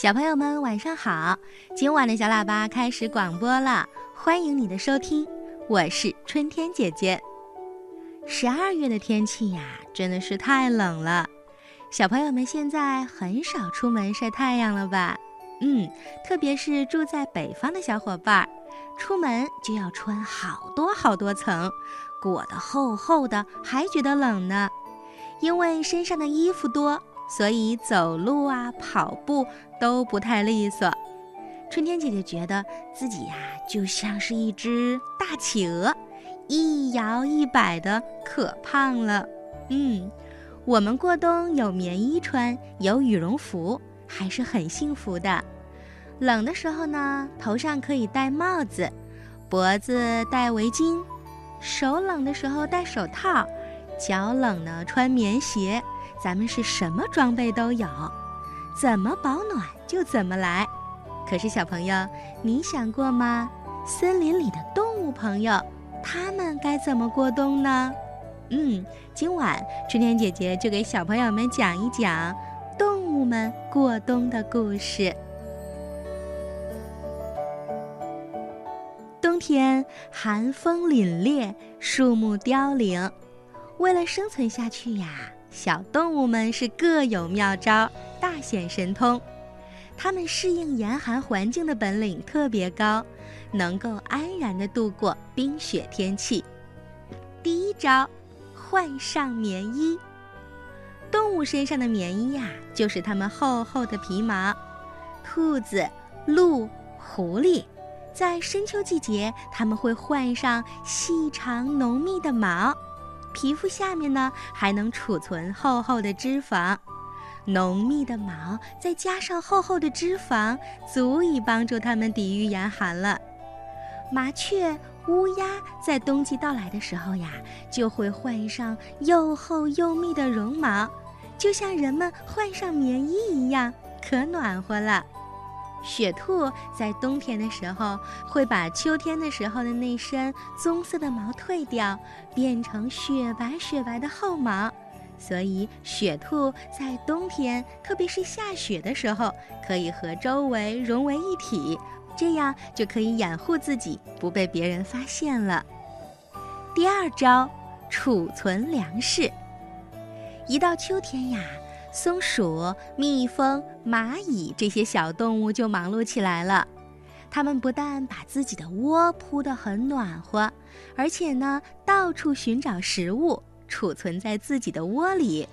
小朋友们晚上好，今晚的小喇叭开始广播了，欢迎你的收听，我是春天姐姐。十二月的天气呀，真的是太冷了，小朋友们现在很少出门晒太阳了吧？嗯，特别是住在北方的小伙伴，出门就要穿好多好多层，裹得厚厚的，还觉得冷呢，因为身上的衣服多。所以走路啊、跑步都不太利索。春天姐姐觉得自己呀，就像是一只大企鹅，一摇一摆的，可胖了。嗯，我们过冬有棉衣穿，有羽绒服，还是很幸福的。冷的时候呢，头上可以戴帽子，脖子戴围巾，手冷的时候戴手套，脚冷呢穿棉鞋。咱们是什么装备都有，怎么保暖就怎么来。可是小朋友，你想过吗？森林里的动物朋友，他们该怎么过冬呢？嗯，今晚春天姐姐就给小朋友们讲一讲动物们过冬的故事。冬天寒风凛冽，树木凋零，为了生存下去呀。小动物们是各有妙招，大显神通。它们适应严寒环境的本领特别高，能够安然地度过冰雪天气。第一招，换上棉衣。动物身上的棉衣呀，就是它们厚厚的皮毛。兔子、鹿、狐狸，在深秋季节，它们会换上细长浓密的毛。皮肤下面呢，还能储存厚厚的脂肪，浓密的毛再加上厚厚的脂肪，足以帮助它们抵御严寒了。麻雀、乌鸦在冬季到来的时候呀，就会换上又厚又密的绒毛，就像人们换上棉衣一样，可暖和了。雪兔在冬天的时候会把秋天的时候的那身棕色的毛褪掉，变成雪白雪白的厚毛，所以雪兔在冬天，特别是下雪的时候，可以和周围融为一体，这样就可以掩护自己不被别人发现了。第二招，储存粮食。一到秋天呀。松鼠、蜜蜂、蚂蚁这些小动物就忙碌起来了。它们不但把自己的窝铺得很暖和，而且呢，到处寻找食物，储存在自己的窝里。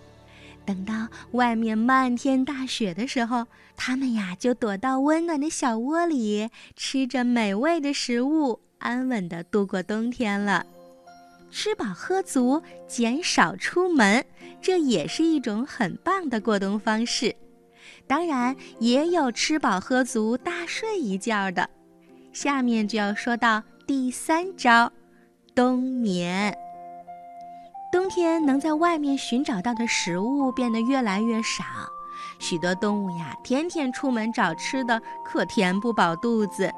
等到外面漫天大雪的时候，它们呀就躲到温暖的小窝里，吃着美味的食物，安稳地度过冬天了。吃饱喝足，减少出门，这也是一种很棒的过冬方式。当然，也有吃饱喝足大睡一觉的。下面就要说到第三招：冬眠。冬天能在外面寻找到的食物变得越来越少，许多动物呀，天天出门找吃的，可填不饱肚子。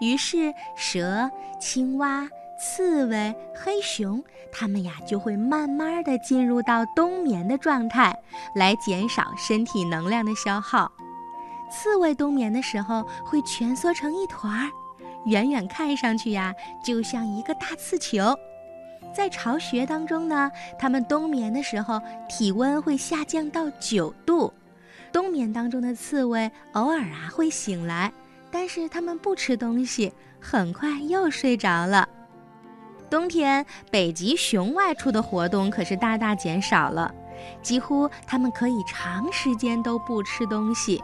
于是，蛇、青蛙。刺猬、黑熊，它们呀就会慢慢的进入到冬眠的状态，来减少身体能量的消耗。刺猬冬眠的时候会蜷缩成一团儿，远远看上去呀就像一个大刺球。在巢穴当中呢，它们冬眠的时候体温会下降到九度。冬眠当中的刺猬偶尔啊会醒来，但是它们不吃东西，很快又睡着了。冬天，北极熊外出的活动可是大大减少了，几乎它们可以长时间都不吃东西。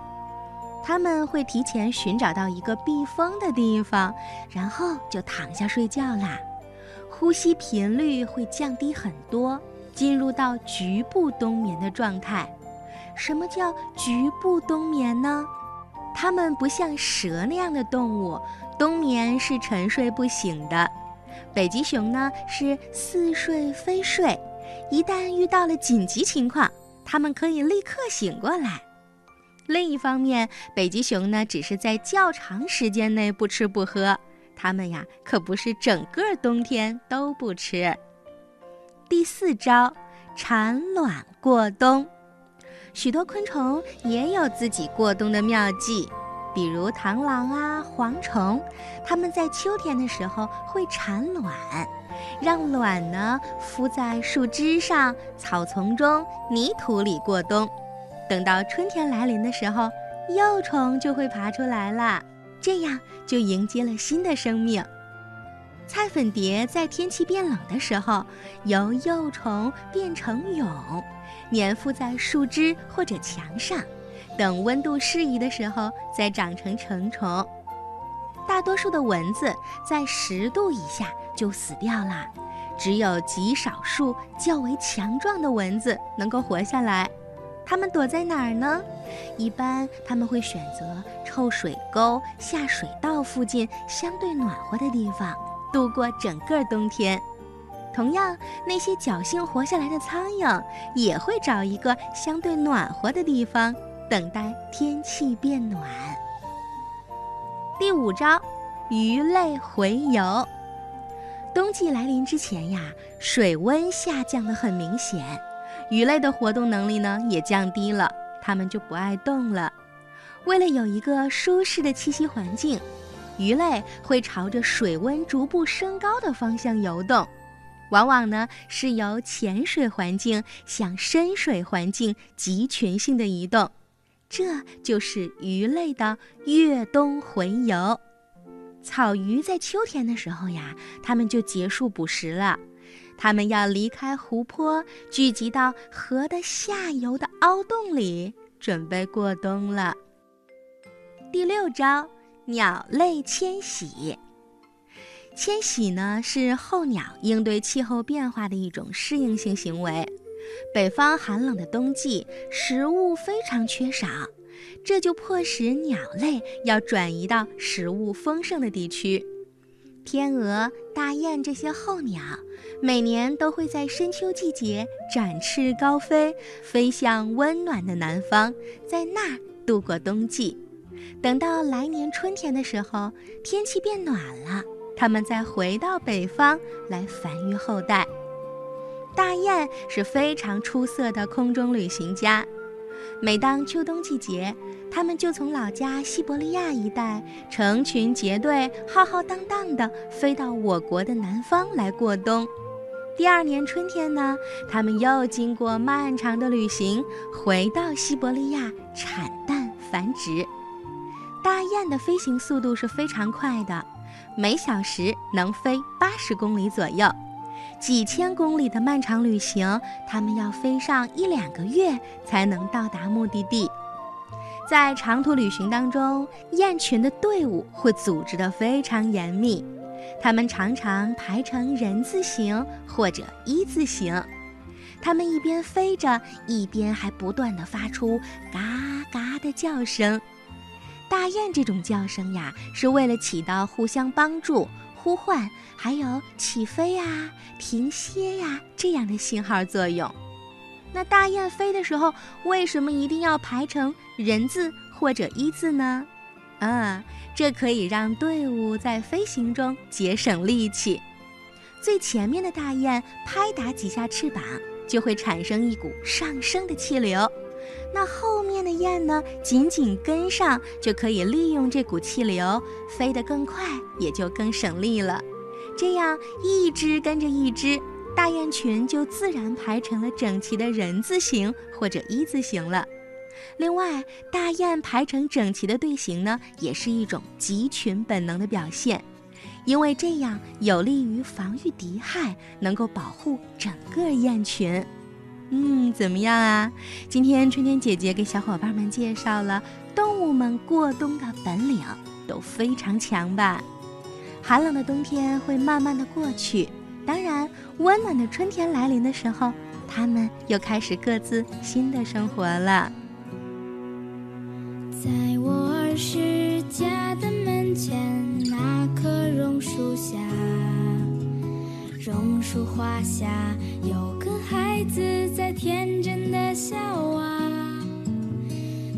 它们会提前寻找到一个避风的地方，然后就躺下睡觉啦。呼吸频率会降低很多，进入到局部冬眠的状态。什么叫局部冬眠呢？它们不像蛇那样的动物，冬眠是沉睡不醒的。北极熊呢是似睡非睡，一旦遇到了紧急情况，它们可以立刻醒过来。另一方面，北极熊呢只是在较长时间内不吃不喝，它们呀可不是整个冬天都不吃。第四招，产卵过冬。许多昆虫也有自己过冬的妙计，比如螳螂啊、蝗虫，它们在秋天的时候会产卵，让卵呢孵在树枝上、草丛中、泥土里过冬。等到春天来临的时候，幼虫就会爬出来了，这样就迎接了新的生命。菜粉蝶在天气变冷的时候，由幼虫变成蛹。粘附在树枝或者墙上，等温度适宜的时候再长成成虫。大多数的蚊子在十度以下就死掉了，只有极少数较为强壮的蚊子能够活下来。它们躲在哪儿呢？一般它们会选择臭水沟、下水道附近相对暖和的地方，度过整个冬天。同样，那些侥幸活下来的苍蝇也会找一个相对暖和的地方，等待天气变暖。第五招，鱼类洄游。冬季来临之前呀，水温下降的很明显，鱼类的活动能力呢也降低了，它们就不爱动了。为了有一个舒适的栖息环境，鱼类会朝着水温逐步升高的方向游动。往往呢是由浅水环境向深水环境集群性的移动，这就是鱼类的越冬洄游。草鱼在秋天的时候呀，它们就结束捕食了，它们要离开湖泊，聚集到河的下游的凹洞里，准备过冬了。第六招，鸟类迁徙。迁徙呢是候鸟应对气候变化的一种适应性行为。北方寒冷的冬季，食物非常缺少，这就迫使鸟类要转移到食物丰盛的地区。天鹅、大雁这些候鸟，每年都会在深秋季节展翅高飞，飞向温暖的南方，在那儿度过冬季。等到来年春天的时候，天气变暖了。它们再回到北方来繁育后代。大雁是非常出色的空中旅行家。每当秋冬季节，它们就从老家西伯利亚一带成群结队、浩浩荡荡地飞到我国的南方来过冬。第二年春天呢，它们又经过漫长的旅行，回到西伯利亚产蛋繁殖。大雁的飞行速度是非常快的。每小时能飞八十公里左右，几千公里的漫长旅行，它们要飞上一两个月才能到达目的地。在长途旅行当中，雁群的队伍会组织得非常严密，它们常常排成人字形或者一字形。它们一边飞着，一边还不断地发出嘎嘎的叫声。大雁这种叫声呀，是为了起到互相帮助、呼唤，还有起飞呀、停歇呀这样的信号作用。那大雁飞的时候，为什么一定要排成人字或者一字呢？啊，这可以让队伍在飞行中节省力气。最前面的大雁拍打几下翅膀，就会产生一股上升的气流。那后面的雁呢，紧紧跟上，就可以利用这股气流飞得更快，也就更省力了。这样一只跟着一只，大雁群就自然排成了整齐的人字形或者一字形了。另外，大雁排成整齐的队形呢，也是一种集群本能的表现，因为这样有利于防御敌害，能够保护整个雁群。嗯，怎么样啊？今天春天姐姐给小伙伴们介绍了动物们过冬的本领，都非常强吧？寒冷的冬天会慢慢的过去，当然，温暖的春天来临的时候，它们又开始各自新的生活了。在我儿时家的门前那棵榕树下。榕树花下有孩子在天真的笑啊，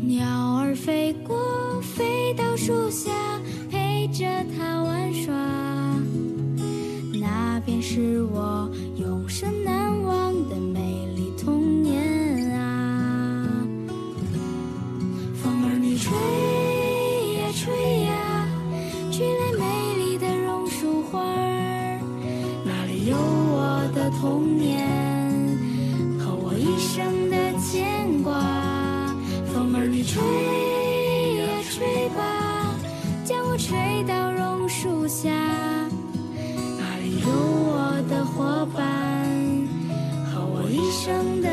鸟儿飞过，飞到树下陪着他玩耍。那便是我永生难忘的美丽童年啊。风儿你吹呀吹呀，吹来美丽的榕树花儿，那里有我的童年。真的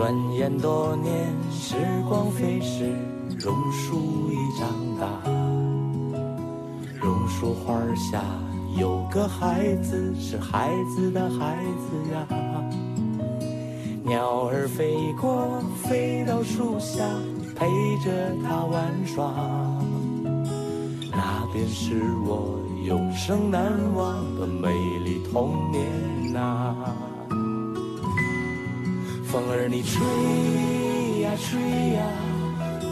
转眼多年，时光飞逝，榕树已长大。榕树花下有个孩子，是孩子的孩子呀。鸟儿飞过，飞到树下，陪着它玩耍。那便是我永生难忘的美丽童年呐、风儿你吹呀吹呀，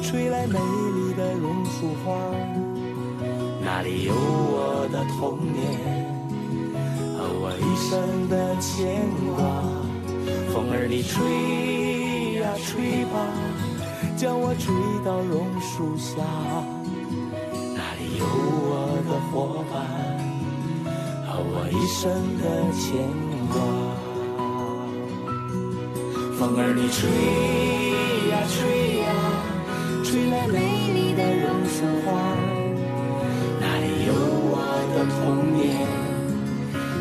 吹来美丽的榕树花，那里有我的童年和我一生的牵挂。风儿你吹呀吹吧，将我吹到榕树下，那里有我的伙伴和我一生的牵挂。风儿你吹呀吹呀，吹来美丽的榕树花，那里有我的童年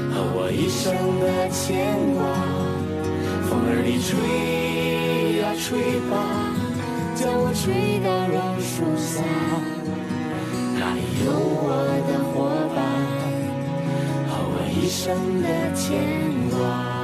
和我一生的牵挂。风儿你吹呀吹吧，将我吹到榕树下，那里有我的伙伴和我一生的牵挂。